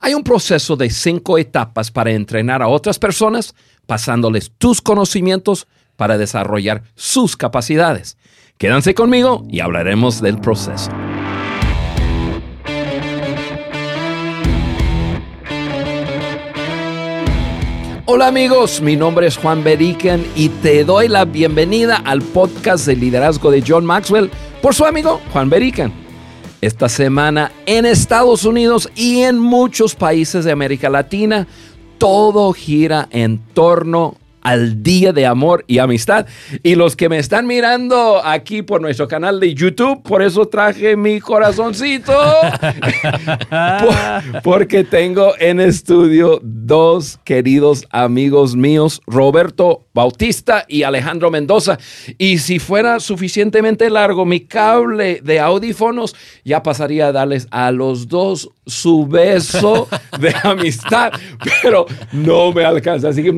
Hay un proceso de cinco etapas para entrenar a otras personas, pasándoles tus conocimientos para desarrollar sus capacidades. Quédense conmigo y hablaremos del proceso. Hola amigos, mi nombre es Juan Beriken y te doy la bienvenida al podcast de liderazgo de John Maxwell por su amigo Juan Beriken. Esta semana en Estados Unidos y en muchos países de América Latina, todo gira en torno al Día de Amor y Amistad. Y los que me están mirando aquí por nuestro canal de YouTube, por eso traje mi corazoncito. porque tengo en estudio dos queridos amigos míos, Roberto Bautista y Alejandro Mendoza. Y si fuera suficientemente largo mi cable de audífonos, ya pasaría a darles a los dos su beso de amistad, pero no me alcanza. Así que,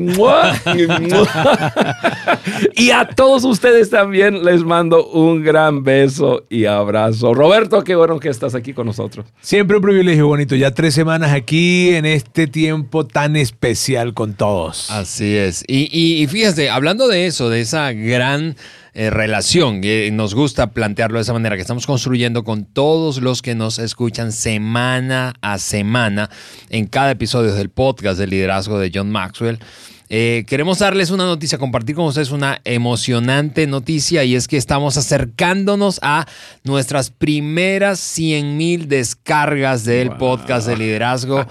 y a todos ustedes también les mando un gran beso y abrazo. Roberto, qué bueno que estás aquí con nosotros. Siempre un privilegio bonito. Ya tres semanas aquí en este tiempo tan especial con todos. Así es. Y, y, y fíjate, hablando de eso, de esa gran eh, relación, que nos gusta plantearlo de esa manera, que estamos construyendo con todos los que nos escuchan semana a semana en cada episodio del podcast del liderazgo de John Maxwell. Eh, queremos darles una noticia, compartir con ustedes una emocionante noticia y es que estamos acercándonos a nuestras primeras 100 mil descargas del podcast de liderazgo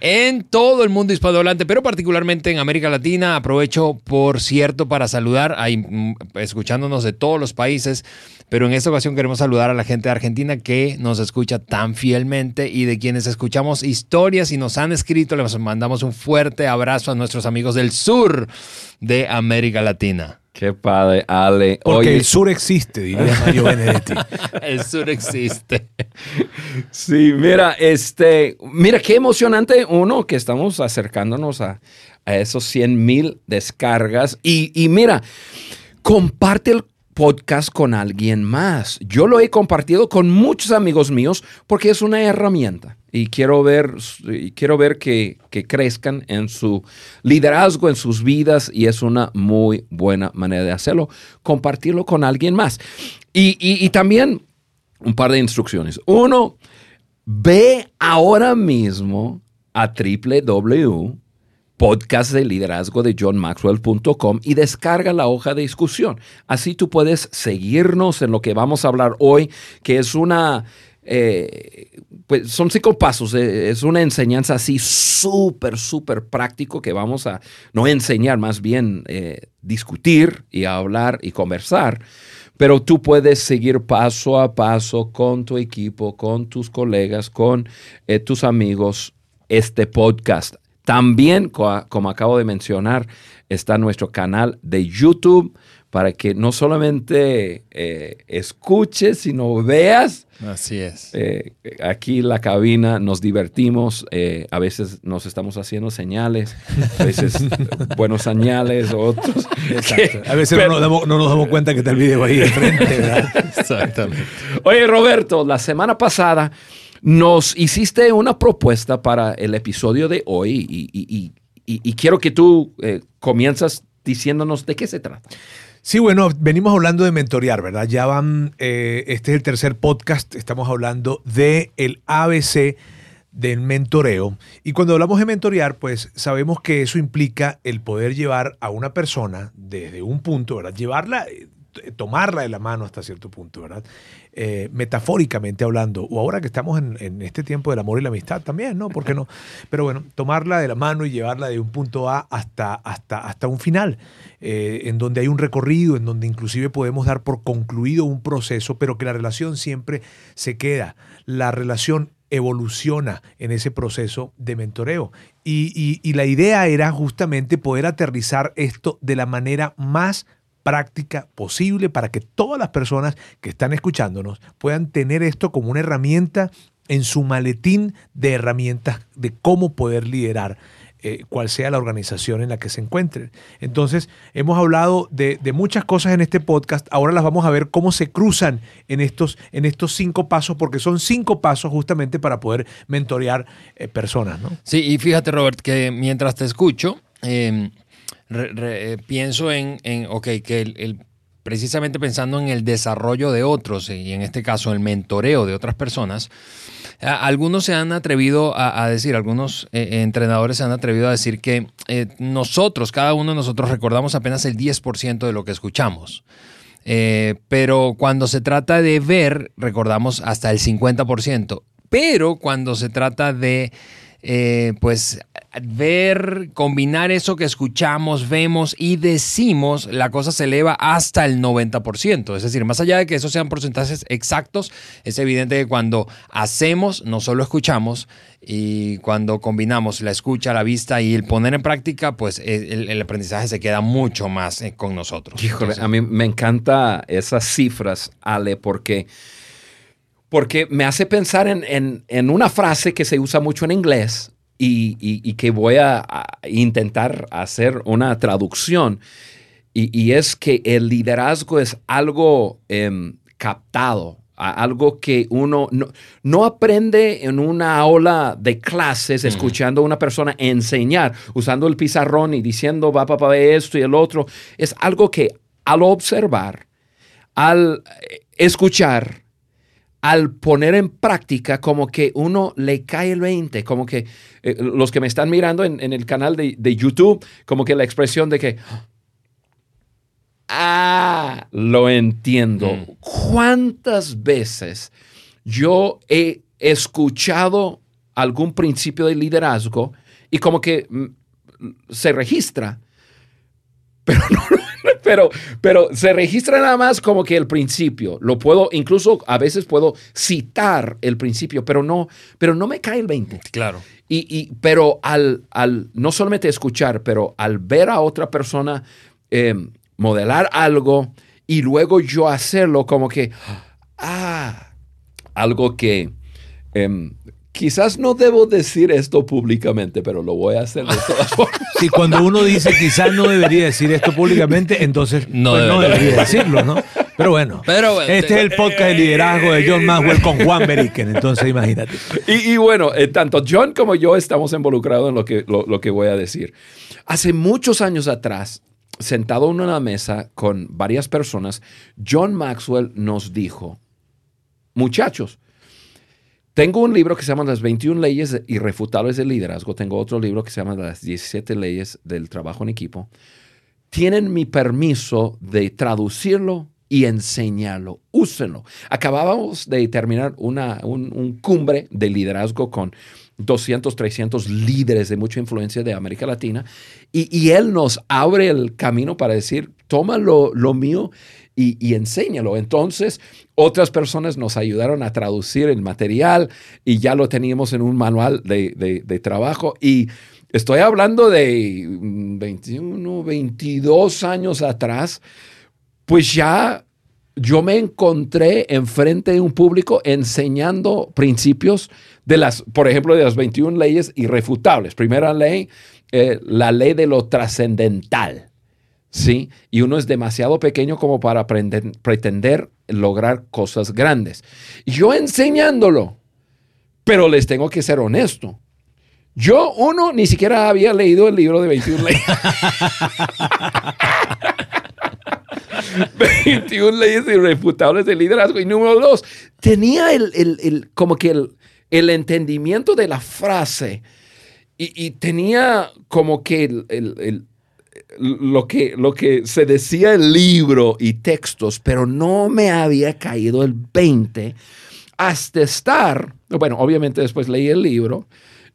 en todo el mundo hispanohablante, pero particularmente en América Latina. Aprovecho, por cierto, para saludar, mm, escuchándonos de todos los países, pero en esta ocasión queremos saludar a la gente de Argentina que nos escucha tan fielmente y de quienes escuchamos historias y nos han escrito. Les mandamos un fuerte abrazo a nuestros amigos del sur de América Latina. Qué padre, Ale. Porque el sur existe, diría Mario Benedetti. el sur existe. Sí, mira, este, mira qué emocionante uno que estamos acercándonos a, a esos 100 mil descargas. Y, y mira, comparte el podcast con alguien más. Yo lo he compartido con muchos amigos míos porque es una herramienta y quiero ver, quiero ver que, que, crezcan en su liderazgo, en sus vidas y es una muy buena manera de hacerlo, compartirlo con alguien más. Y, y, y también un par de instrucciones. Uno, ve ahora mismo a www podcast de liderazgo de johnmaxwell.com y descarga la hoja de discusión. Así tú puedes seguirnos en lo que vamos a hablar hoy, que es una... Eh, pues son cinco pasos, eh, es una enseñanza así súper, súper práctico que vamos a no enseñar, más bien eh, discutir y hablar y conversar. Pero tú puedes seguir paso a paso con tu equipo, con tus colegas, con tus amigos este podcast. También, como acabo de mencionar, está nuestro canal de YouTube para que no solamente eh, escuches, sino veas. Así es. Eh, aquí en la cabina nos divertimos, eh, a veces nos estamos haciendo señales, a veces buenos señales, otros. Exacto. A veces pero, no, nos damos, no, nos damos, cuenta que está el video ahí enfrente, ¿verdad? Exactamente. Oye, Roberto, la semana pasada nos hiciste una propuesta para el episodio de hoy y, quiero que tú eh, comienzas diciéndonos de qué se trata. Sí, bueno, venimos hablando de mentorear, ¿verdad? Ya van, eh, este es el tercer podcast, estamos hablando de ABC del mentoreo. Y cuando hablamos de mentorear, pues sabemos que eso implica el poder llevar a una persona desde un punto, ¿verdad? Llevarla, tomarla de la mano hasta cierto punto, ¿verdad? Eh, metafóricamente hablando, o ahora que estamos en, en, este tiempo del amor y la amistad también, ¿no? ¿Por qué no? Pero bueno, tomarla de la mano y llevarla de un punto A hasta, hasta, hasta un final, eh, en donde hay un recorrido, en donde inclusive podemos dar por concluido un proceso, pero que la relación siempre se queda. La relación evoluciona en ese proceso de mentoreo. Y, y, y la idea era justamente poder aterrizar esto de la manera más práctica posible para que todas las personas que están escuchándonos puedan tener esto como una herramienta en su maletín de herramientas de cómo poder liderar eh, cual sea la organización en la que se encuentren. Entonces, hemos hablado de, muchas cosas en este podcast. Ahora las vamos a ver cómo se cruzan en estos, en estos cinco pasos, porque son cinco pasos justamente para poder mentorear eh, personas. ¿no? Sí, y fíjate, Robert, que mientras te escucho, eh, pienso en, ok, que el, precisamente pensando en el desarrollo de otros, y en este caso el mentoreo de otras personas, algunos se han atrevido a, decir, algunos eh, eh, entrenadores se han atrevido a decir que eh, nosotros, cada uno de nosotros recordamos apenas el 10% de lo que escuchamos. pero cuando se trata de ver, recordamos hasta el 50%. Pero cuando se trata de eh, pues ver, combinar eso que escuchamos, vemos y decimos, la cosa se eleva hasta el 90%. Es decir, más allá de que esos sean porcentajes exactos, es evidente que cuando hacemos, no solo escuchamos, y cuando combinamos la escucha, la vista y el poner en práctica, pues el, aprendizaje se queda mucho más eh, con nosotros. Híjole, a mí me encanta esas cifras, Ale, porque porque me hace pensar en, una frase que se usa mucho en inglés y, que voy a, intentar hacer una traducción. Y, es que el liderazgo es algo em, captado, algo que uno no, aprende en una aula de clases escuchando a una persona enseñar, usando el pizarrón y diciendo va papá esto y el otro. Es algo que al observar, al escuchar, al poner en práctica, como que uno le cae el 20, como que eh, los que me están mirando en, el canal de, YouTube, como que la expresión de que, ah, lo entiendo. Mm. ¿Cuántas veces yo he escuchado algún principio de liderazgo y como que mm, se registra, pero no pero, pero se registra nada más como que el principio. Lo puedo, incluso a veces puedo citar el principio, pero no, pero no me cae el 20. Claro. Y, pero al, al no solamente escuchar, pero al ver a otra persona eh, modelar algo y luego yo hacerlo como que, ah, algo que em, Quizás no debo decir esto públicamente, pero lo voy a hacer de todas formas. Si cuando uno dice quizás no debería decir esto públicamente, entonces no, pues debería decirlo, ¿no? Pero bueno, pero, este es el podcast de liderazgo de John Maxwell con Juan Beriken, entonces imagínate. Y, bueno, eh, tanto John como yo estamos involucrados en lo que, lo, que voy a decir. Hace muchos años atrás, sentado en una mesa con varias personas, John Maxwell nos dijo, muchachos, tengo un libro que se llama Las 21 leyes irrefutables del liderazgo. Tengo otro libro que se llama Las 17 leyes del trabajo en equipo. Tienen mi permiso de traducirlo y enseñarlo. Úsenlo. Acabábamos de terminar una, un, cumbre de liderazgo con 200, 300 líderes de mucha influencia de América Latina y, él nos abre el camino para decir, toma lo, lo mío y, enséñalo. Entonces, otras personas nos ayudaron a traducir el material y ya lo teníamos en un manual de, trabajo. Y estoy hablando de 21, 22 años atrás, pues ya yo me encontré enfrente de un público enseñando principios de las, por ejemplo, de las 21 leyes irrefutables. Primera ley, eh, la ley de lo trascendental. ¿Sí? Y uno es demasiado pequeño como para pretender lograr cosas grandes. Yo enseñándolo, pero les tengo que ser honesto. Yo, uno, ni siquiera había leído el libro de 21 leyes. 21 leyes irrefutables de liderazgo. Y número dos, tenía el, como que el, entendimiento de la frase y, tenía como que el, lo que, lo que se decía el libro y textos, pero no me había caído el 20 hasta estar, bueno, obviamente después leí el libro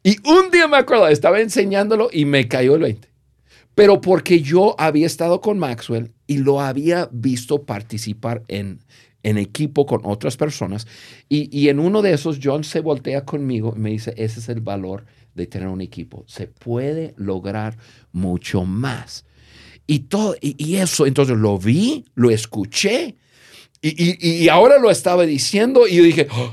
y un día me acuerdo, estaba enseñándolo y me cayó el 20. Pero porque yo había estado con Maxwell y lo había visto participar en, en equipo con otras personas. Y, y, en uno de esos, John se voltea conmigo y me dice, ese es el valor de tener un equipo. Se puede lograr mucho más. Y, todo, y, eso, entonces lo vi, lo escuché y, y, ahora lo estaba diciendo y yo dije, oh,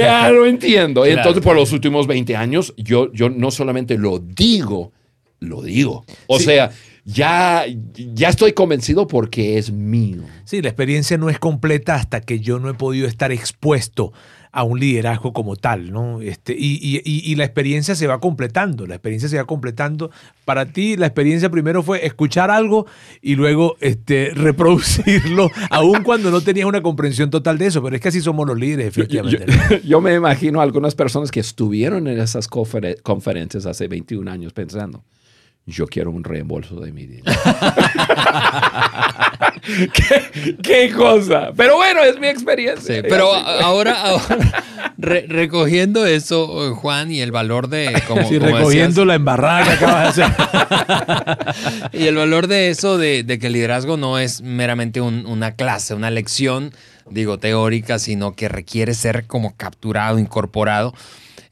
Ya lo entiendo. Claro. Entonces, por los últimos 20 años, yo, yo no solamente lo digo, lo digo. O Sí. sea, ya, ya estoy convencido porque es mío. Sí, la experiencia no es completa hasta que yo no he podido estar expuesto a un liderazgo como tal, ¿no? Este, y, y- y- la experiencia se va completando, la experiencia se va completando. Para ti, la experiencia primero fue escuchar algo y luego este, reproducirlo, aun cuando no tenías una comprensión total de eso, pero es que así somos los líderes, Yo, yo- efectivamente. yo me imagino a algunas personas que estuvieron en esas conferen- conferencias hace 21 años pensando, yo quiero un reembolso de mi dinero. ¿Qué, qué cosa. Pero bueno, es mi experiencia. Sí, pero ahora, ahora re- recogiendo eso, eh, Juan, y el valor de, como, Sí, como recogiendo la embarrada que acabas de hacer. decías, y el valor de eso, de, de que el liderazgo no es meramente un- una clase, una lección, digo, teórica, sino que requiere ser como capturado, incorporado.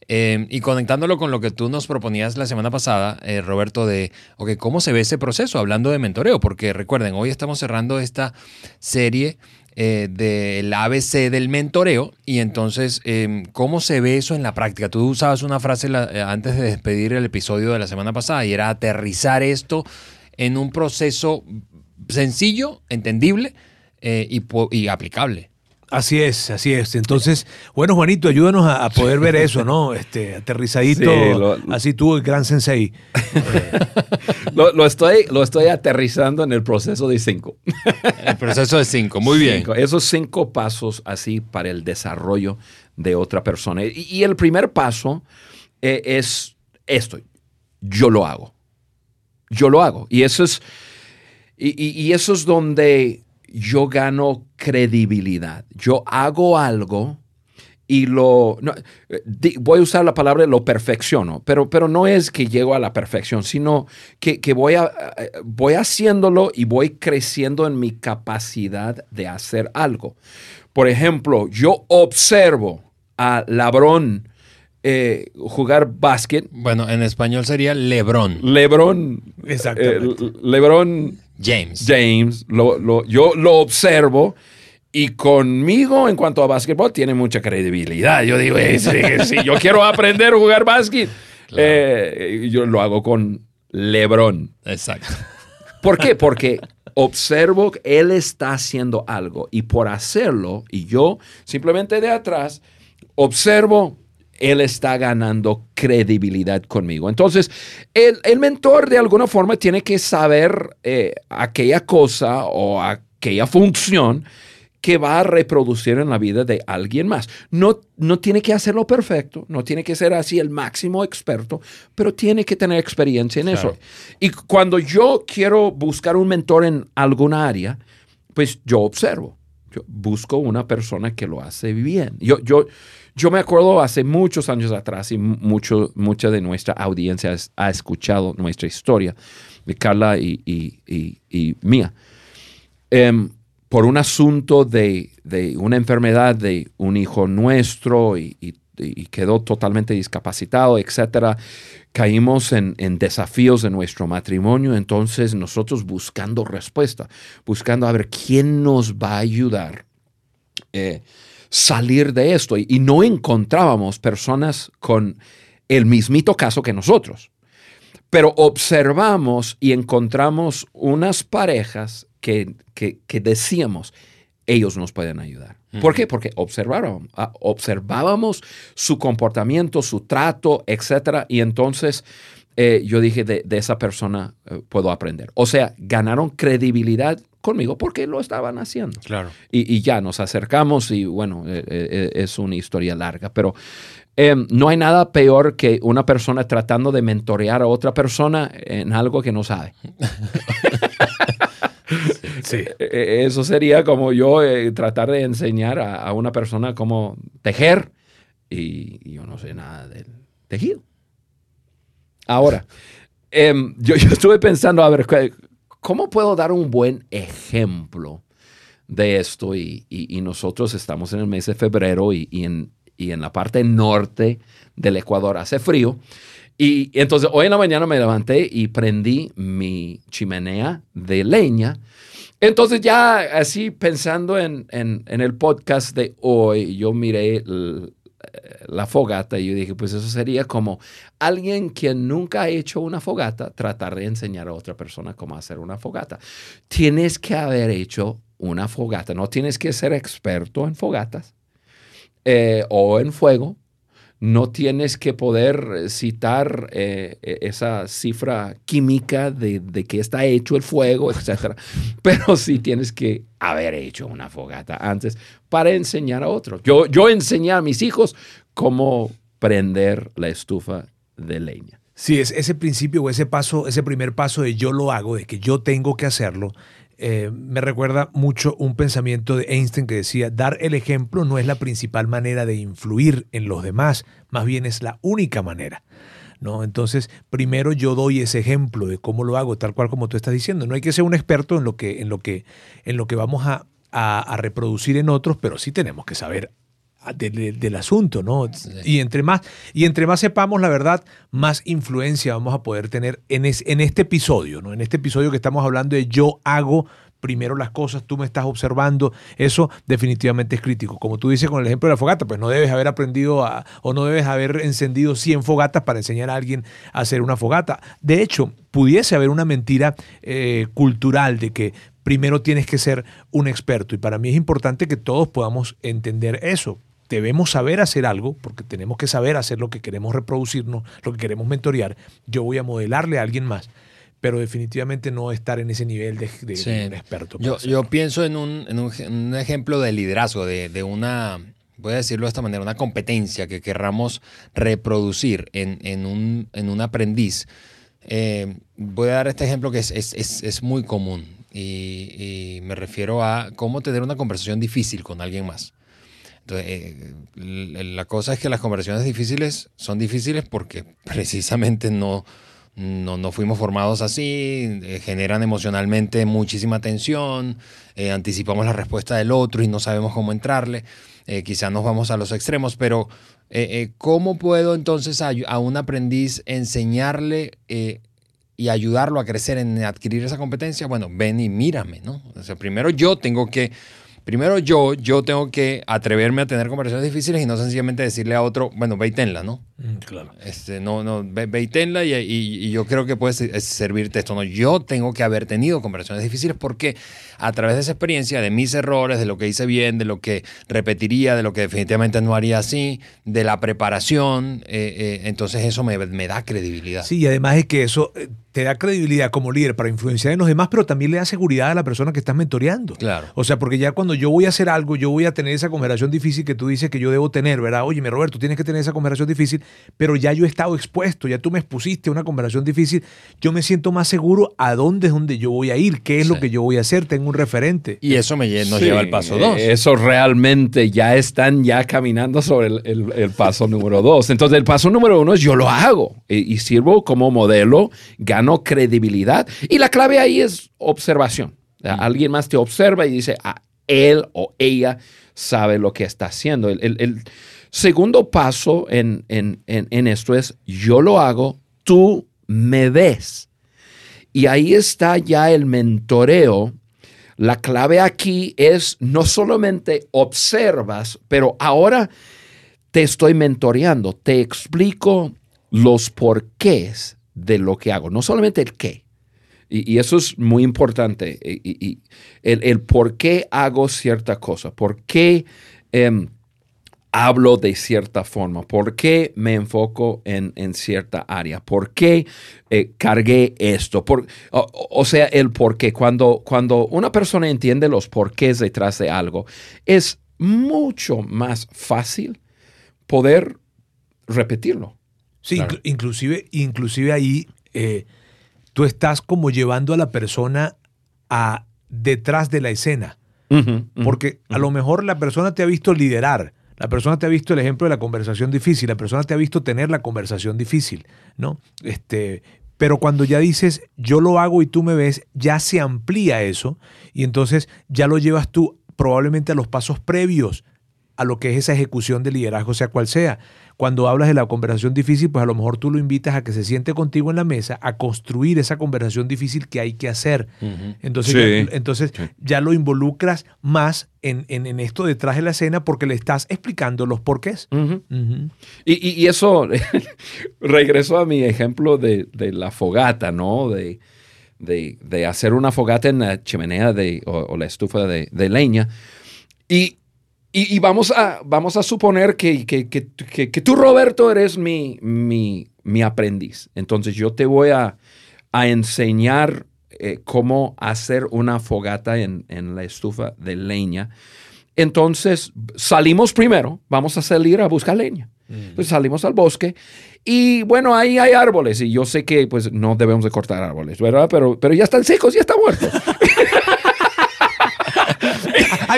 Eh, y conectándolo con lo que tú nos proponías la semana pasada, eh, Roberto, de, ok, ¿cómo se ve ese proceso? Hablando de mentoreo, porque recuerden, hoy estamos cerrando esta serie eh, del ABC del mentoreo y entonces, eh, ¿cómo se ve eso en la práctica? Tú usabas una frase eh, antes de despedir el episodio de la semana pasada y era aterrizar esto en un proceso sencillo, entendible y aplicable. Así es, así es. Entonces, bueno, Juanito, ayúdanos a, a poder ver eso, ¿no? Este, aterrizadito, Sí, lo- así tú, el gran sensei. Lo, lo estoy, lo estoy aterrizando en el proceso de cinco. El proceso de cinco, muy bien. Esos cinco pasos así para el desarrollo de otra persona. Y, y el primer paso eh, es esto. Yo lo hago. Yo lo hago. Y eso es, y, y- y eso es donde yo gano credibilidad. Yo hago algo y lo... no, di- voy a usar la palabra lo perfecciono, pero, pero no es que llego a la perfección, sino que, que voy, a, voy haciéndolo y voy creciendo en mi capacidad de hacer algo. Por ejemplo, yo observo a Labrón eh, jugar básquet. Bueno, en español sería Lebron Lebron, Exactamente. eh, Lebron James. James, lo- lo- yo lo observo y conmigo en cuanto a básquetbol tiene mucha credibilidad. Yo digo, sí, sí, yo quiero aprender a jugar básquet. Eh, yo lo hago con LeBron. Exacto. ¿Por qué? Porque observo que él está haciendo algo y por hacerlo, y yo simplemente de atrás observo, él está ganando credibilidad conmigo. Entonces, el, el mentor de alguna forma tiene que saber eh, aquella cosa o aquella función que va a reproducir en la vida de alguien más. No, no tiene que hacerlo perfecto, no tiene que ser así el máximo experto, pero tiene que tener experiencia en Claro. eso. Y cuando yo quiero buscar un mentor en alguna área, pues yo observo. Yo busco una persona que lo hace bien. Yo, yo, yo me acuerdo hace muchos años atrás y mucho, mucha de nuestra audiencia ha escuchado nuestra historia, de Carla y, y- mía. Em, por un asunto de, de una enfermedad de un hijo nuestro y quedó totalmente discapacitado, etcétera. Caímos en, en desafíos de nuestro matrimonio, entonces nosotros buscando respuesta, buscando a ver quién nos va a ayudar eh, salir de esto y, y no encontrábamos personas con el mismito caso que nosotros. Pero observamos y encontramos unas parejas que, que- que decíamos, ellos nos pueden ayudar. ¿Por qué? Porque observábamos, ah, observábamos su comportamiento, su trato, etcétera, y entonces eh, yo dije, de, de esa persona eh, puedo aprender. O sea, ganaron credibilidad conmigo porque lo estaban haciendo. Claro. Y, y ya nos acercamos y bueno, eh, eh, es una historia larga, pero eh, no hay nada peor que una persona tratando de mentorear a otra persona en algo que no sabe. Sí. Eh, eh, Eso sería como yo eh, tratar de enseñar a, a una persona cómo tejer y, y yo no sé nada del tejido. Ahora, em, yo, estuve pensando, a ver, ¿cu- ¿cómo puedo dar un buen ejemplo de esto? Y, nosotros estamos en el mes de febrero y, y en, la parte norte del Ecuador hace frío. Y entonces hoy en la mañana me levanté y prendí mi chimenea de leña. Entonces ya así pensando en, en- en el podcast de hoy, yo miré l- eh, la fogata y yo dije, pues eso sería como alguien que nunca ha hecho una fogata, tratar de enseñar a otra persona cómo hacer una fogata. Tienes que haber hecho una fogata, no tienes que ser experto en fogatas eh, o en fuego, no tienes que poder citar eh, e, esa cifra química de, de que está hecho el fuego, etc. Pero sí tienes que haber hecho una fogata antes para enseñar a otros. Yo, yo enseñé a mis hijos cómo prender la estufa de leña. Sí, es ese principio o ese paso, ese primer paso de yo lo hago, de que yo tengo que hacerlo, eh, me recuerda mucho un pensamiento de Einstein que decía, dar el ejemplo no es la principal manera de influir en los demás, más bien es la única manera. ¿No? Entonces, primero yo doy ese ejemplo de cómo lo hago, tal cual como tú estás diciendo. No hay que ser un experto en lo que, en lo que, en lo que vamos a, a reproducir en otros, pero sí tenemos que saber del asunto, ¿no? Y, entre más, y entre más sepamos la verdad, más influencia vamos a poder tener en, en este episodio, ¿no? En este episodio que estamos hablando de yo hago primero las cosas, tú me estás observando, eso definitivamente es crítico. Como tú dices con el ejemplo de la fogata, pues no debes haber aprendido a, o no debes haber encendido 100 fogatas para enseñar a alguien a hacer una fogata. De hecho, pudiese haber una mentira eh, cultural de que primero tienes que ser un experto y para mí es importante que todos podamos entender eso debemos saber hacer algo, porque tenemos que saber hacer lo que queremos reproducirnos, lo que queremos mentorear. Yo voy a modelarle a alguien más, pero definitivamente no estar en ese nivel de, un experto. Yo, yo, pienso en un, en, un, ejemplo de liderazgo, de, de, una, voy a decirlo de esta manera, una competencia que querramos reproducir en, en, un, en un, aprendiz. Eh, voy a dar este ejemplo que es, es, es, muy común y, y me refiero a cómo tener una conversación difícil con alguien más. Eh, la cosa es que las conversaciones difíciles son difíciles porque precisamente no, no, fuimos formados así, eh, generan emocionalmente muchísima tensión, eh, anticipamos la respuesta del otro y no sabemos cómo entrarle, quizás nos vamos a los extremos, pero ¿cómo puedo entonces a, a un aprendiz enseñarle y ayudarlo a crecer en adquirir esa competencia? Bueno, ven y mírame, ¿no? O sea, primero yo tengo que Primero yo, yo tengo que atreverme a tener conversaciones difíciles y no sencillamente decirle a otro, bueno, ve y tenla, ¿no? Mm, claro. Este, no, no, ve, y tenla y, yo creo que puede servirte esto. No, yo tengo que haber tenido conversaciones difíciles porque a través de esa experiencia, de mis errores, de lo que hice bien, de lo que repetiría, de lo que definitivamente no haría así, de la preparación, eh, eh, entonces eso me, me, da credibilidad. Sí, y además es que eso eh, te da credibilidad como líder para influenciar en los demás, pero también le da seguridad a la persona que estás mentoreando. Claro. O sea, porque ya cuando yo voy a hacer algo, yo voy a tener esa conversación difícil que tú dices que yo debo tener, ¿verdad? Oye, Roberto, tienes que tener esa conversación difícil, pero ya yo he estado expuesto, ya tú me expusiste a una conversación difícil, yo me siento más seguro a dónde es donde yo voy a ir, qué es lo que yo voy a hacer, tengo un referente. Y eso me, nos lleva al paso dos. Eso realmente ya están ya caminando sobre el, paso número dos. Entonces, el paso número uno es yo lo hago y, y sirvo como modelo, gano credibilidad y la clave ahí es observación. Alguien más te observa y dice, ah, él o ella sabe lo que está haciendo. El, segundo paso en, en, esto es, yo lo hago, tú me ves. Y ahí está ya el mentoreo. La clave aquí es no solamente observas, pero ahora te estoy mentoreando, te explico los porqués de lo que hago, no solamente el qué. Y, eso es muy importante. Y, el, por qué hago cierta cosa, por qué em, hablo de cierta forma, por qué me enfoco en, cierta área, por qué eh, cargué esto. Por, o, sea, el por qué. Cuando, cuando una persona entiende los porqués detrás de algo, es mucho más fácil poder repetirlo. Sí, inclusive, inclusive ahí... Eh, tú estás como llevando a la persona a detrás de la escena. porque a lo mejor la persona te ha visto liderar, la persona te ha visto el ejemplo de la conversación difícil, la persona te ha visto tener la conversación difícil, ¿no? Este, pero cuando ya dices yo lo hago y tú me ves, ya se amplía eso y entonces ya lo llevas tú probablemente a los pasos previos a lo que es esa ejecución de liderazgo, sea cual sea. Cuando hablas de la conversación difícil, pues a lo mejor tú lo invitas a que se siente contigo en la mesa a construir esa conversación difícil que hay que hacer. Entonces, Sí. ya, entonces ya lo involucras más en, en- en esto detrás de la escena porque le estás explicando los porqués. Ujú. Ujú. Y, y- y eso, regreso a mi ejemplo de, de la fogata, ¿no? De, de- de hacer una fogata en la chimenea de, o, o la estufa de, de leña. Y, y- y vamos, a, vamos a suponer que, que- que- tú, Roberto, eres mi, mi, mi aprendiz. Entonces yo te voy a, a enseñar eh, cómo hacer una fogata en, en la estufa de leña. Entonces salimos primero, vamos a salir a buscar leña. Entonces salimos al bosque y bueno, ahí hay árboles y yo sé que pues no debemos de cortar árboles, ¿verdad? Pero, pero ya están secos, ya están muertos.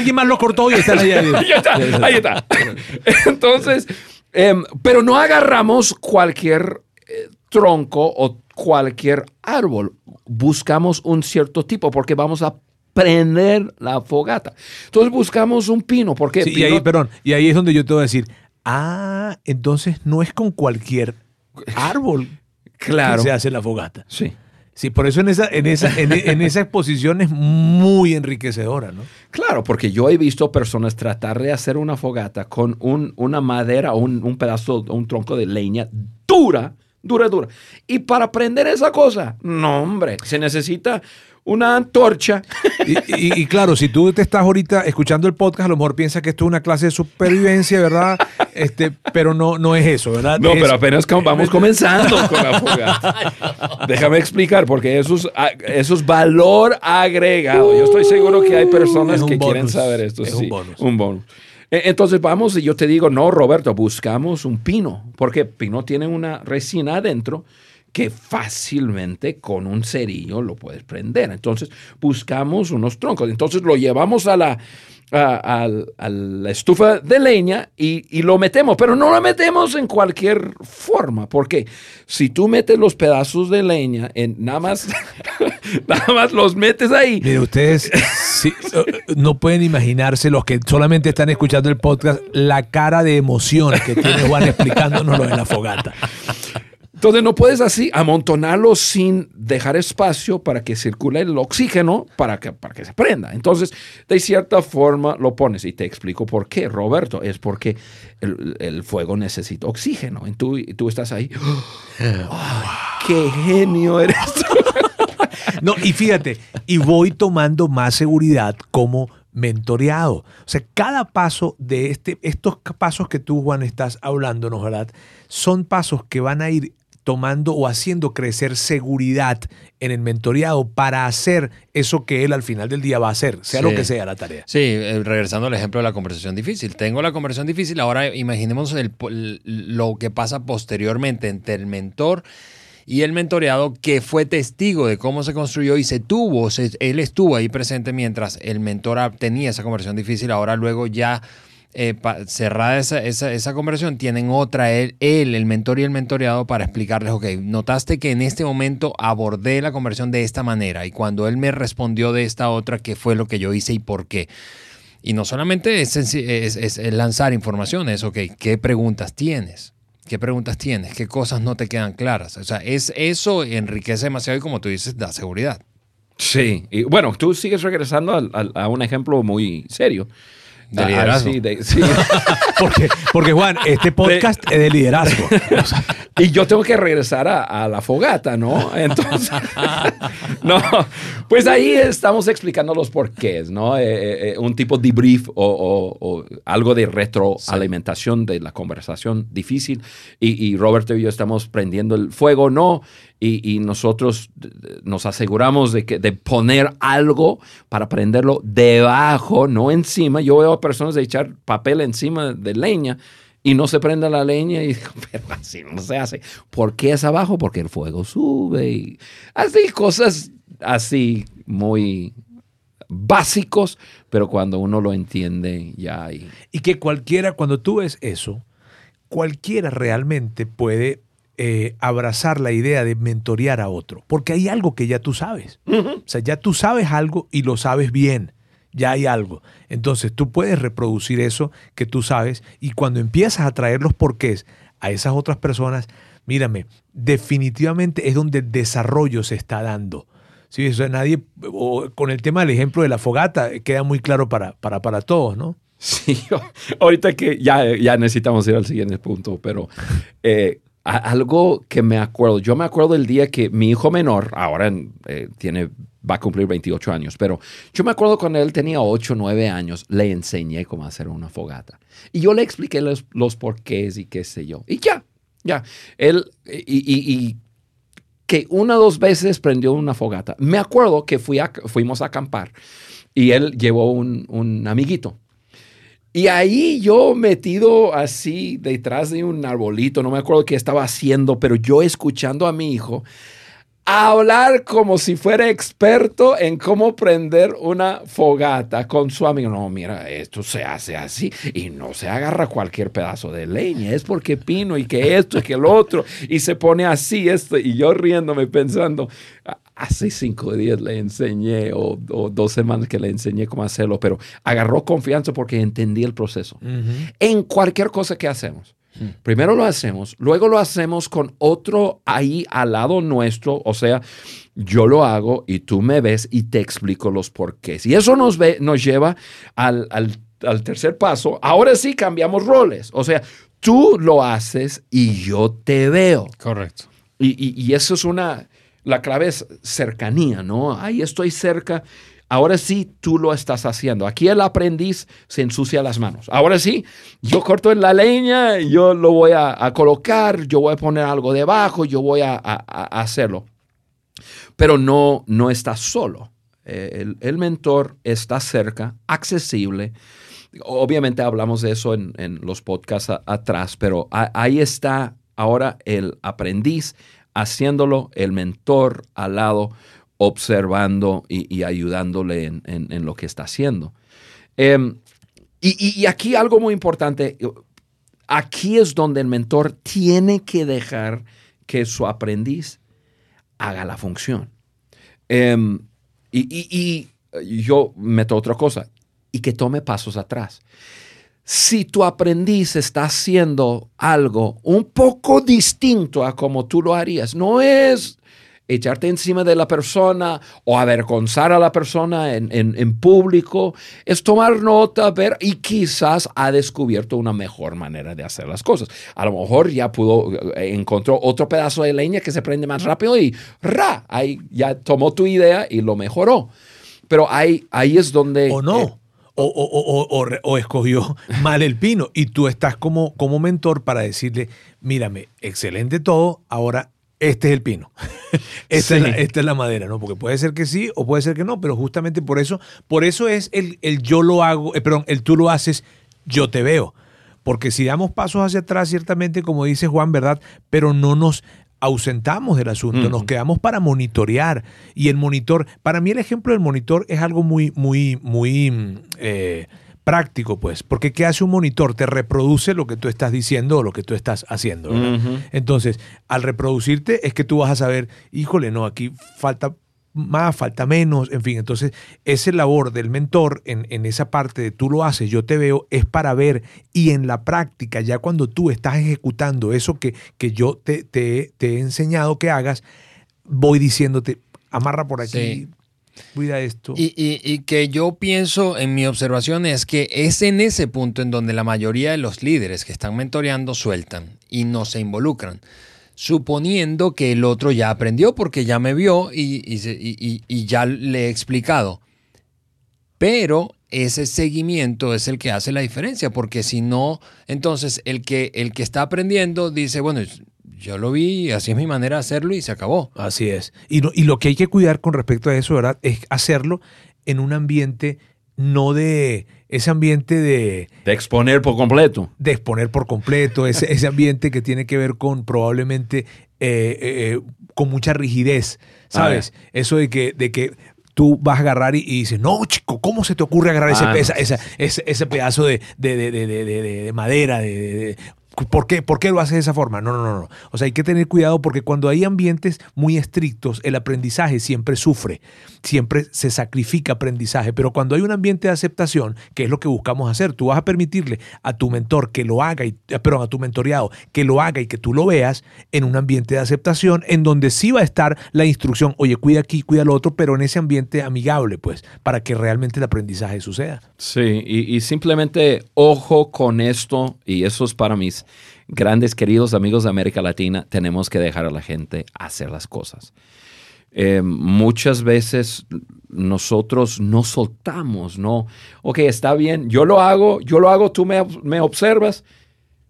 Alguien más lo cortó y está ahí. Ahí está, ahí está. Entonces, em, pero no agarramos cualquier eh, tronco o cualquier árbol. Buscamos un cierto tipo porque vamos a prender la fogata. Entonces buscamos un pino porque Sí, y ahí, perdón, y ahí es donde yo te voy a decir, ah, entonces no es con cualquier árbol claro. que se hace la fogata. Sí. Sí, por eso en esa, en esa, en, en esa exposición es muy enriquecedora, ¿no? Claro, porque yo he visto personas tratar de hacer una fogata con un- una madera o un, un pedazo, un tronco de leña dura, dura, dura. Y para prender esa cosa, no, hombre, se necesita una antorcha. Y, y- y claro, si tú te estás ahorita escuchando el podcast, a lo mejor piensas que esto es una clase de supervivencia, ¿verdad? Este, pero no, no es eso, ¿verdad? No, Es- pero apenas vamos comenzando con la fogata. Déjame explicar, porque eso es, eso es valor agregado. Yo estoy seguro que hay personas Es que quieren saber esto. Es sí, un bonus. Un bonus. E- Entonces vamos y yo te digo, no, Roberto, buscamos un pino, porque pino tiene una resina adentro que fácilmente con un cerillo lo puedes prender. Entonces buscamos unos troncos. Entonces lo llevamos a la, a, la estufa de leña y, y lo metemos, pero no lo metemos en cualquier forma, porque si tú metes los pedazos de leña en nada más, nada más los metes ahí. Mire, ustedes eh, no pueden imaginarse, los que solamente están escuchando el podcast, la cara de emoción que tiene Juan explicándonos lo de la fogata. Entonces no puedes así amontonarlo sin dejar espacio para que circule el oxígeno para que, para que se prenda. Entonces, de cierta forma lo pones y te explico por qué, Roberto. Es porque el, el fuego necesita oxígeno. Y tú, y tú estás ahí. ¡Ay, ¡Qué genio eres! No, y fíjate, y voy tomando más seguridad como mentoreado. O sea, cada paso de este, estos pasos que tú, Juan, estás hablándonos, ¿verdad? Son pasos que van a ir tomando o haciendo crecer seguridad en el mentoreado para hacer eso que él al final del día va a hacer, sea Sí. lo que sea la tarea. Sí, eh, regresando al ejemplo de la conversación difícil. Tengo la conversación difícil, ahora imaginemos el lo que pasa posteriormente entre el mentor y el mentoreado que fue testigo de cómo se construyó y se tuvo, se- él estuvo ahí presente mientras el mentor tenía esa conversación difícil, ahora luego ya eh, cerrada esa, esa, esa tienen otra, él, él, el mentor y el mentoreado, para explicarles, ok, notaste que en este momento abordé la conversión de esta manera y cuando él me respondió de esta otra, ¿qué fue lo que yo hice y por qué? Y no solamente es, lanzar información, es, ok, ¿qué preguntas tienes? ¿Qué preguntas tienes? ¿Qué cosas no te quedan claras? O sea, es, eso enriquece demasiado y como tú dices, da seguridad. Sí, y bueno, tú sigues regresando a, un ejemplo muy serio. De Ah, liderazgo. sí, de- sí. Porque, porque Juan, este podcast es de liderazgo. O sea, Y yo tengo que regresar a, a la fogata, ¿no? Entonces, no, pues ahí estamos explicando los porqués, ¿no? Eh, eh, eh, un tipo de debrief o, o- o algo de retroalimentación de la conversación difícil. Y, y Roberto y yo estamos prendiendo el fuego, ¿no? Y, nosotros nos aseguramos de, que, de poner algo para prenderlo debajo, no encima. Yo veo a personas de echar papel encima de leña y no se prende la leña y digo, pero así no se hace. ¿Por qué es abajo? Porque el fuego sube así cosas así muy básicos, pero cuando uno lo entiende ya hay... Y que cualquiera, cuando tú ves eso, cualquiera realmente puede eh, abrazar la idea de mentorear a otro, porque hay algo que ya tú sabes. O sea, ya tú sabes algo y lo sabes bien. Ya hay algo. Entonces tú puedes reproducir eso que tú sabes y cuando empiezas a traer los porqués a esas otras personas, mírame, definitivamente es donde el desarrollo se está dando. Sí, eso nadie, con el tema del ejemplo de la fogata, queda muy claro para, para, para todos, ¿no? Sí, ahorita que ya, ya necesitamos ir al siguiente punto, pero eh, algo que me acuerdo, yo me acuerdo el día que mi hijo menor, ahora eh, tiene, va a cumplir 28 años, pero yo me acuerdo cuando él tenía 8, 9 años, le enseñé cómo hacer una fogata. Y yo le expliqué los, porqués y qué sé yo. Y ya, ya. Él, y, que una o dos veces prendió una fogata. Me acuerdo que fuimos a acampar y él llevó un, un amiguito. Y ahí yo metido así detrás de un arbolito, no me acuerdo qué estaba haciendo, pero yo escuchando a mi hijo hablar como si fuera experto en cómo prender una fogata con su amigo. No, mira, esto se hace así y no se agarra cualquier pedazo de leña, es porque pino y que esto y que el otro y se pone así esto y yo riéndome pensando, hace cinco días le enseñé o, dos semanas que le enseñé cómo hacerlo, pero agarró confianza porque entendí el proceso. En cualquier cosa que hacemos. Primero lo hacemos, luego lo hacemos con otro ahí al lado nuestro, o sea, yo lo hago y tú me ves y te explico los porqués. Y eso nos, ve, nos lleva al, tercer paso. Ahora sí cambiamos roles, o sea, tú lo haces y yo te veo. Correcto. Y, y eso es una, la clave es cercanía, ¿no? Ahí estoy cerca Ahora sí, tú lo estás haciendo. Aquí el aprendiz se ensucia las manos. Ahora sí, yo corto en la leña, yo lo voy a, colocar, yo voy a poner algo debajo, yo voy a, hacerlo. Pero no, no solo. Eh, el, mentor está cerca, accesible. Obviamente hablamos de eso en, los podcasts atrás, pero ahí está ahora el aprendiz haciéndolo, el mentor al lado observando y, ayudándole en, lo que está haciendo. Em, y, aquí algo muy importante, aquí es donde el mentor tiene que dejar que su aprendiz haga la función. Em, y, yo meto otra cosa, y que tome pasos atrás. Si tu aprendiz está haciendo algo un poco distinto a como tú lo harías, no es echarte encima de la persona o avergonzar a la persona en, público, es tomar nota, ver y quizás ha descubierto una mejor manera de hacer las cosas. A lo mejor ya pudo, eh, encontró otro pedazo de leña que se prende más rápido y ra, ahí ya tomó tu idea y lo mejoró. Pero ahí, ahí es donde... O no. Eh, o, o, o, escogió mal el pino y tú estás como, como mentor para decirle, mírame, excelente todo, ahora este es el pino. esta, es la, madera, ¿no? Porque puede ser que sí o puede ser que no, pero justamente por eso, por eso es el, el yo lo hago, eh, perdón, el tú lo haces, yo te veo. Porque si damos pasos hacia atrás, ciertamente, como dice Juan, ¿verdad? Pero no nos ausentamos del asunto, nos quedamos para monitorear. Y el monitor, para mí el ejemplo del monitor es algo muy, muy, muy... Mm, eh, práctico, pues, porque ¿qué hace un monitor? Te reproduce lo que tú estás diciendo o lo que tú estás haciendo. Entonces, al reproducirte es que tú vas a saber, híjole, no, aquí falta más, falta menos, en fin, entonces esa labor del mentor en, en, esa parte de tú lo haces, yo te veo, es para ver y en la práctica, ya cuando tú estás ejecutando eso que, que yo te, te, he enseñado que hagas, voy diciéndote, amarra por aquí, Cuida esto. Y, que yo pienso en mi observación es que es en ese punto en donde la mayoría de los líderes que están mentoreando sueltan y no se involucran, suponiendo que el otro ya aprendió porque ya me vio y, ya le he explicado. Pero ese seguimiento es el que hace la diferencia, porque si no, entonces el que, el que está aprendiendo dice, bueno, yo lo vi, así es mi manera de hacerlo y se acabó. Así es. Y, y lo que hay que cuidar con respecto a eso, ¿verdad? Es hacerlo en un ambiente no de ese ambiente de... De exponer por completo. De exponer por completo, ese, ese ambiente que tiene que ver con probablemente eh, eh, eh, con mucha rigidez, ¿sabes? Eso de que, de que tú vas a agarrar y, dices, no, chico, ¿cómo se te ocurre agarrar ese, ah, ese, ese, pedazo de, de, de madera, de, ¿Por qué? ¿Por qué lo haces de esa forma? No, no, no, no. O sea, hay que tener cuidado porque cuando hay ambientes muy estrictos, el aprendizaje siempre sufre, siempre se sacrifica aprendizaje. Pero cuando hay un ambiente de aceptación, que es lo que buscamos hacer, tú vas a permitirle a tu mentor que lo haga, y, eh, perdón, a tu mentoreado que lo haga y que tú lo veas en un ambiente de aceptación en donde sí va a estar la instrucción, oye, cuida aquí, cuida lo otro, pero en ese ambiente amigable, pues, para que realmente el aprendizaje suceda. Sí, y, y simplemente ojo con esto, y eso es para mis grandes queridos amigos de América Latina, tenemos que dejar a la gente hacer las cosas. Eh, muchas veces nosotros no soltamos, ¿no? Ok, está bien, yo lo hago, yo lo hago, tú me, me observas,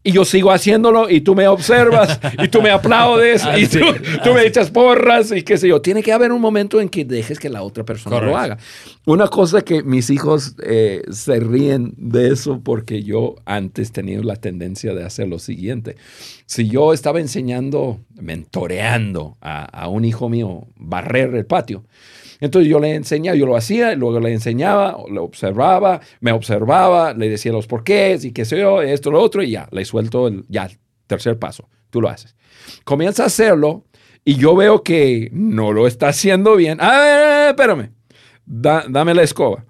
y yo sigo haciéndolo y tú me observas y tú me aplaudes y tú, tú, me echas porras y qué sé yo. Tiene que haber un momento en que dejes que la otra persona Correcto. lo haga. Una cosa que mis hijos eh, se ríen de eso porque yo antes tenía la tendencia de hacer lo siguiente. Si yo estaba enseñando, mentoreando a, a un hijo mío barrer el patio, entonces yo le enseñaba, yo lo hacía, luego le enseñaba, lo observaba, me observaba, le decía los porqués y qué sé yo, esto, lo otro, y ya, le suelto el ya, tercer paso, tú lo haces. Comienza a hacerlo y yo veo que no lo está haciendo bien. Ah, espérame, dame la escoba.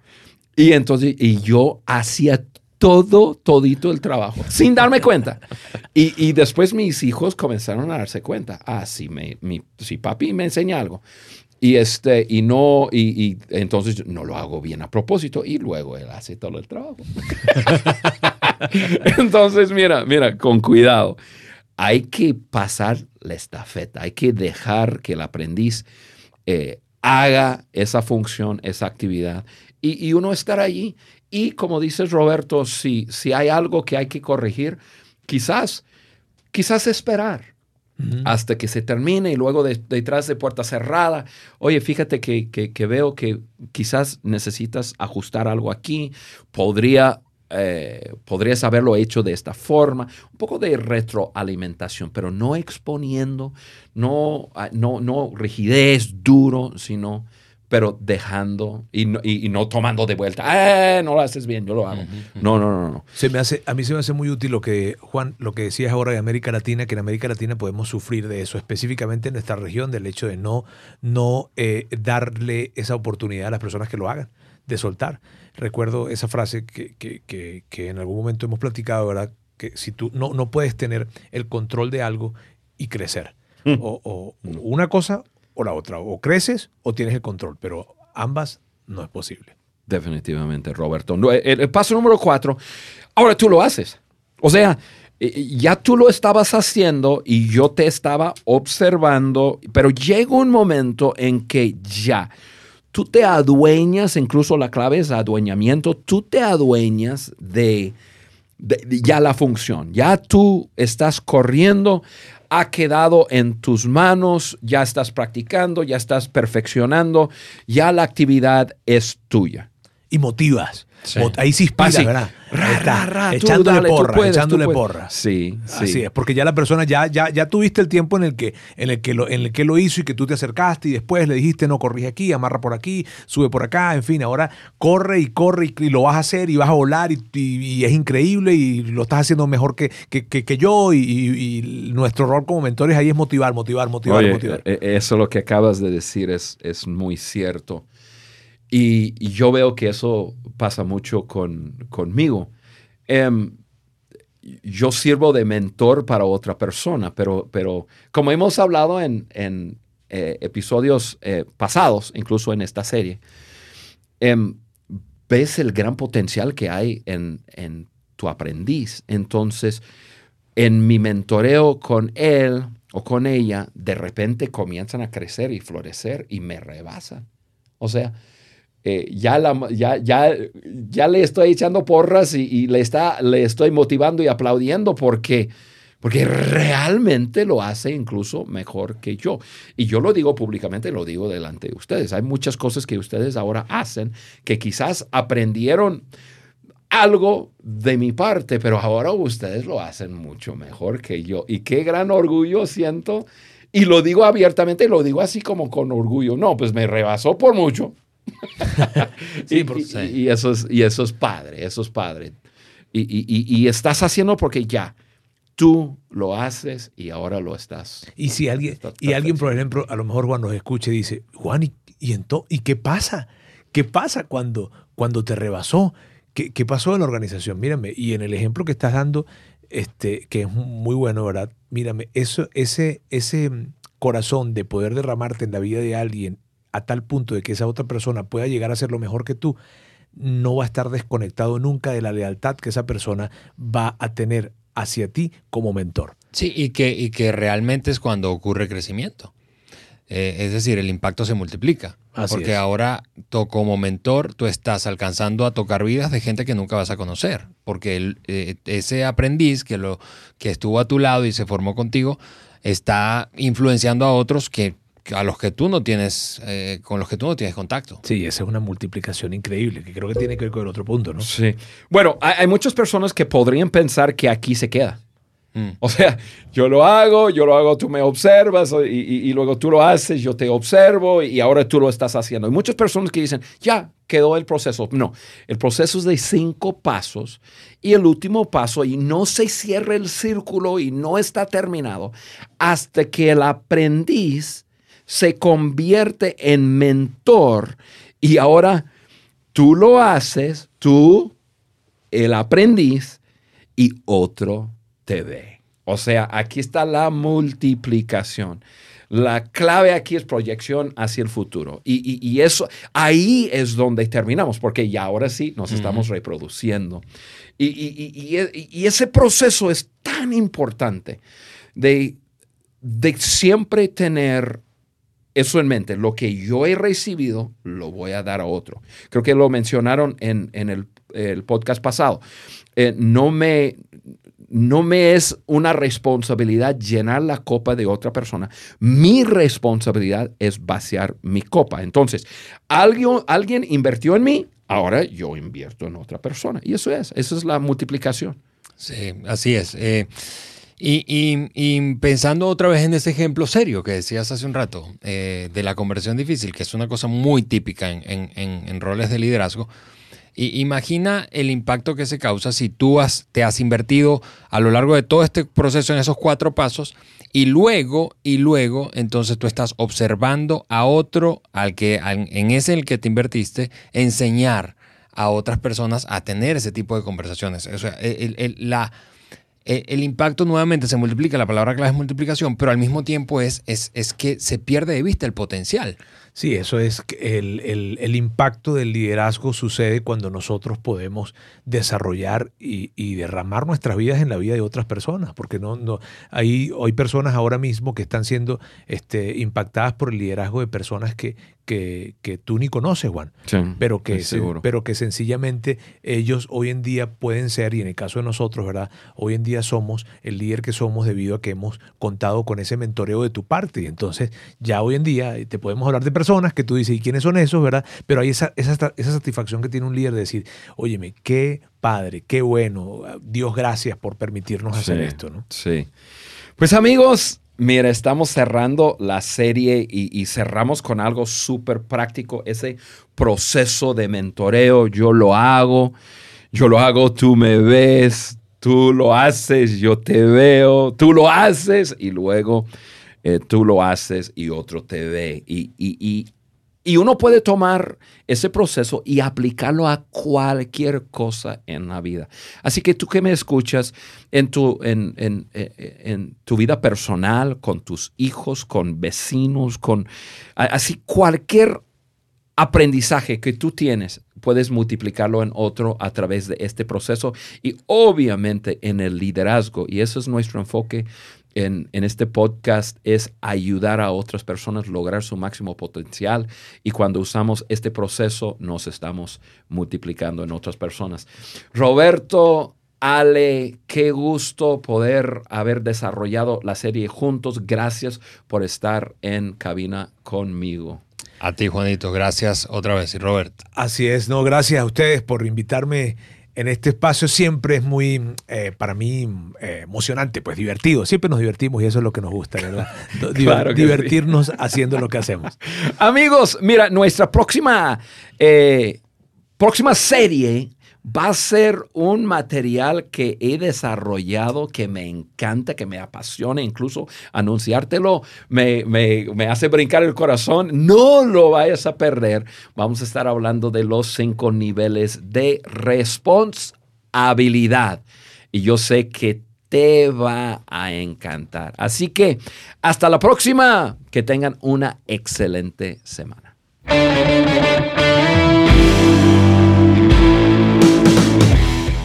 Y entonces, y yo hacía todo, todito el trabajo, sin darme cuenta. Y, y, después mis hijos comenzaron a darse cuenta. Ah, sí, me, mi, si papi me enseña algo. Y, este, y no, y, y, entonces no lo hago bien a propósito y luego él hace todo el trabajo. entonces, mira, mira, con cuidado. Hay que pasar la estafeta, hay que dejar que el aprendiz eh, haga esa función, esa actividad y, y, uno estar allí. Y como dices, Roberto, si, si hay algo que hay que corregir, quizás, quizás esperar hasta que se termine y luego de, detrás de puerta cerrada, oye, fíjate que, que, que, veo que quizás necesitas ajustar algo aquí, podría, eh, podrías haberlo hecho de esta forma, un poco de retroalimentación, pero no exponiendo, no, ah, no, no rigidez duro, sino pero dejando y no, y, y no tomando de vuelta. ¡Eh, no lo haces bien, yo lo hago! No, no, no, no. Se me hace, a mí se me hace muy útil lo que, Juan, lo que decías ahora de América Latina, que en América Latina podemos sufrir de eso, específicamente en nuestra región, del hecho de no, no eh, darle esa oportunidad a las personas que lo hagan, de soltar. Recuerdo esa frase que, que, que, que en algún momento hemos platicado, ¿verdad? Que si tú no, no puedes tener el control de algo y crecer. Mm. O, o, una cosa o la otra. O creces o tienes el control, pero ambas no es posible. Definitivamente, Roberto. El, paso número cuatro, ahora tú lo haces. O sea, ya tú lo estabas haciendo y yo te estaba observando, pero llega un momento en que ya tú te adueñas, incluso la clave es adueñamiento, tú te adueñas de, de, de ya la función, ya tú estás corriendo ha quedado en tus manos, ya estás practicando, ya estás perfeccionando, ya la actividad es tuya. Y motivas. Sí. Ahí sí inspira, Así. ¿verdad? Ra, ra, ra, tú echándole dale, porra, puedes, echándole porra. Sí, sí. Así es, porque ya la persona ya, ya, ya tuviste el tiempo en el que, en el que lo, en el que lo hizo y que tú te acercaste y después le dijiste no corrige aquí, amarra por aquí, sube por acá, en fin, ahora corre y corre y, y lo vas a hacer y vas a volar y, y, y, es increíble y lo estás haciendo mejor que, que, que, que yo y, nuestro rol como mentores ahí es motivar, motivar, motivar, Oye, motivar. eh, Eso lo que acabas de decir es, es muy cierto. Y, yo veo que eso pasa mucho con, conmigo. Um, yo sirvo de mentor para otra persona, pero, pero como hemos hablado en, en eh, episodios eh, pasados, incluso en esta serie, um, ves el gran potencial que hay en, en tu aprendiz. Entonces, en mi mentoreo con él o con ella, de repente comienzan a crecer y florecer y me rebasan. O sea, eh, ya, ya, ya, le estoy echando porras y, y, le, está, le estoy motivando y aplaudiendo porque, porque realmente lo hace incluso mejor que yo. Y yo lo digo públicamente, lo digo delante de ustedes. Hay muchas cosas que ustedes ahora hacen que quizás aprendieron algo de mi parte, pero ahora ustedes lo hacen mucho mejor que yo. Y qué gran orgullo siento. Y lo digo abiertamente, lo digo así como con orgullo. No, pues me rebasó por mucho. sí, y, por, sí. y, y, eso es, y eso es padre, eso es padre. Y, y, estás haciendo porque ya tú lo haces y ahora lo estás. Y si alguien, y alguien, por ejemplo, a lo mejor Juan nos escuche y dice, Juan, ¿y, y, ento- ¿y qué pasa? ¿Qué pasa cuando, cuando te rebasó? ¿Qué, qué pasó en la organización? Mírame, y en el ejemplo que estás dando, este, que es muy bueno, ¿verdad? Mírame, eso, ese, ese mm, corazón de poder derramarte en la vida de alguien a tal punto de que esa otra persona pueda llegar a ser lo mejor que tú, no va a estar desconectado nunca de la lealtad que esa persona va a tener hacia ti como mentor. Sí, y que, y que realmente es cuando ocurre crecimiento. Eh, es decir, el impacto se multiplica. Así porque es. ahora, tú, como mentor, tú estás alcanzando a tocar vidas de gente que nunca vas a conocer. Porque el- eh, ese aprendiz que, lo, que estuvo a tu lado y se formó contigo está influenciando a otros que, que a los que tú no tienes, eh, con los que tú no tienes contacto. Sí, esa es una multiplicación increíble, que creo que tiene que ver con el otro punto, ¿no? Sí. Bueno, hay, hay muchas personas que podrían pensar que aquí se queda. Mm. O sea, yo lo hago, yo lo hago, tú me observas y, y- y luego tú lo haces, yo te observo y ahora tú lo estás haciendo. Hay muchas personas que dicen, ya quedó el proceso. No, el proceso es de cinco pasos y el último paso y no se cierra el círculo y no está terminado hasta que el aprendiz se convierte en mentor y ahora tú lo haces, tú, el aprendiz y otro te ve. O sea, aquí está la multiplicación. La clave aquí es proyección hacia el futuro. Y, y- y eso, ahí es donde terminamos, porque ya ahora sí nos estamos reproduciendo. Y, y- y ese proceso es tan importante de, de siempre tener eso en mente. Lo que yo he recibido, lo voy a dar a otro. Creo que lo mencionaron en, en el, podcast pasado. Eh, no, me, no me es una responsabilidad llenar la copa de otra persona. Mi responsabilidad es vaciar mi copa. Entonces, alguien, alguien invirtió en mí, ahora yo invierto en otra persona. Y eso es, esa es la multiplicación. Sí, así es. Eh, y, pensando otra vez en ese ejemplo serio que decías hace un rato, eh, de la conversión difícil, que es una cosa muy típica en, roles de liderazgo, y imagina el impacto que se causa si tú te has invertido a lo largo de todo este proceso en esos cuatro pasos y luego, y luego, entonces tú estás observando a otro, al que, en ese en el que te invertiste, enseñar a otras personas a tener ese tipo de conversaciones. O sea, la, el, el impacto nuevamente se multiplica, la palabra clave es multiplicación, pero al mismo tiempo es, es, es que se pierde de vista el potencial. Sí, eso es el, el- el impacto del liderazgo sucede cuando nosotros podemos desarrollar y, y derramar nuestras vidas en la vida de otras personas, porque no, no, hay, hay personas ahora mismo que están siendo este, impactadas por el liderazgo de personas que, que, que tú ni conoces, Juan, pero que, se- seguro. pero que sencillamente ellos hoy en día pueden ser, y en el caso de nosotros, ¿verdad? Hoy en día somos el líder que somos debido a que hemos contado con ese mentoreo de tu parte. Y entonces ya hoy en día eh, te podemos hablar de personas que tú dices, ¿y quiénes son esos, verdad? Pero hay esa, esa, esa satisfacción que tiene un líder de decir, óyeme, qué padre, qué bueno, Dios gracias por permitirnos hacer Sí, esto, ¿no? Sí. Pues amigos, mira, estamos cerrando la serie y, cerramos con algo súper práctico, ese proceso de mentoreo. Yo lo hago, yo lo hago, tú me ves, tú lo haces, yo te veo, tú lo haces y luego eh, tú lo haces y otro te ve. Y, y- y- y uno puede tomar ese proceso y aplicarlo a cualquier cosa en la vida. Así que tú que me escuchas en tu, en, en- eh, en tu vida personal, con tus hijos, con vecinos, con así cualquier aprendizaje que tú tienes, puedes multiplicarlo en otro a través de este proceso y obviamente en el liderazgo. Y eso es nuestro enfoque en, en este podcast, es ayudar a otras personas a lograr su máximo potencial. Y cuando usamos este proceso, nos estamos multiplicando en otras personas. Roberto, Ale, qué gusto poder haber desarrollado la serie juntos. Gracias por estar en cabina conmigo. A ti, Juanito, gracias otra vez. Y Robert, Así es, no, gracias a ustedes por invitarme en este espacio. Siempre es muy, eh, para mí, eh, emocionante, pues divertido. Siempre nos divertimos y eso es lo que nos gusta, ¿verdad? Diver- Claro que sí. divertirnos haciendo lo que hacemos. Amigos, mira, nuestra próxima, eh, próxima serie va a ser un material que he desarrollado, que me encanta, que me apasiona, incluso anunciártelo me, me, hace brincar el corazón. No lo vayas a perder. Vamos a estar hablando de los cinco niveles de responsabilidad. Y yo sé que te va a encantar. Así que hasta la próxima. Que tengan una excelente semana.